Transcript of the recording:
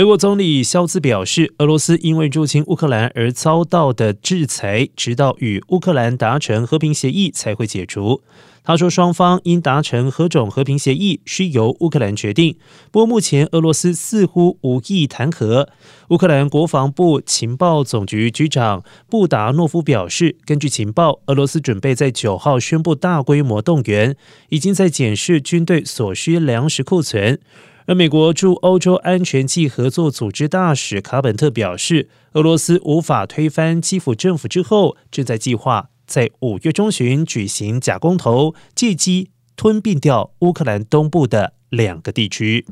德国总理肖兹表示，俄罗斯因为入侵乌克兰而遭到的制裁，直到与乌克兰达成和平协议才会解除。他说，双方应达成何种和平协议，需由乌克兰决定。不过，目前俄罗斯似乎无意谈和。乌克兰国防部情报总局局长布达诺夫表示，根据情报，俄罗斯准备在九号宣布大规模动员，已经在检视军队所需粮食库存。而美国驻欧洲安全暨合作组织大使卡本特表示，俄罗斯无法推翻基辅政府之后，正在计划。在五月中旬举行假公投，借机吞并掉乌克兰东部的两个地区。